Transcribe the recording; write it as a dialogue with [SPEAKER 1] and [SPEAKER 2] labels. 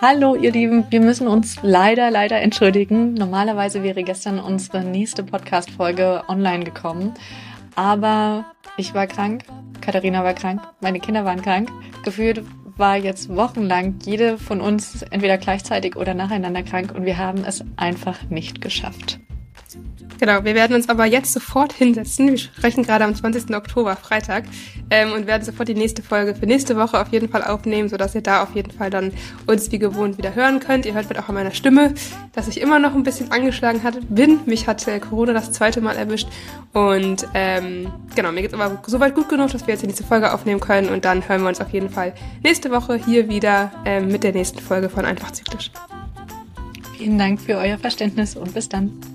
[SPEAKER 1] Hallo ihr Lieben, wir müssen uns leider, leider entschuldigen. Normalerweise wäre gestern unsere nächste Podcast-Folge online gekommen, aber ich war krank, Katharina war krank, meine Kinder waren krank. Gefühlt war jetzt wochenlang jede von uns entweder gleichzeitig oder nacheinander krank und wir haben es einfach nicht geschafft.
[SPEAKER 2] Genau, wir werden uns aber jetzt sofort hinsetzen. Wir sprechen gerade am 20. Oktober, Freitag, ähm, und werden sofort die nächste Folge für nächste Woche auf jeden Fall aufnehmen, sodass ihr da auf jeden Fall dann uns wie gewohnt wieder hören könnt. Ihr hört wird auch an meiner Stimme, dass ich immer noch ein bisschen angeschlagen hatte, bin. Mich hat äh, Corona das zweite Mal erwischt und ähm, genau, mir geht's aber soweit gut genug, dass wir jetzt die nächste Folge aufnehmen können und dann hören wir uns auf jeden Fall nächste Woche hier wieder ähm, mit der nächsten Folge von Einfach Zyklisch.
[SPEAKER 1] Vielen Dank für euer Verständnis und bis dann.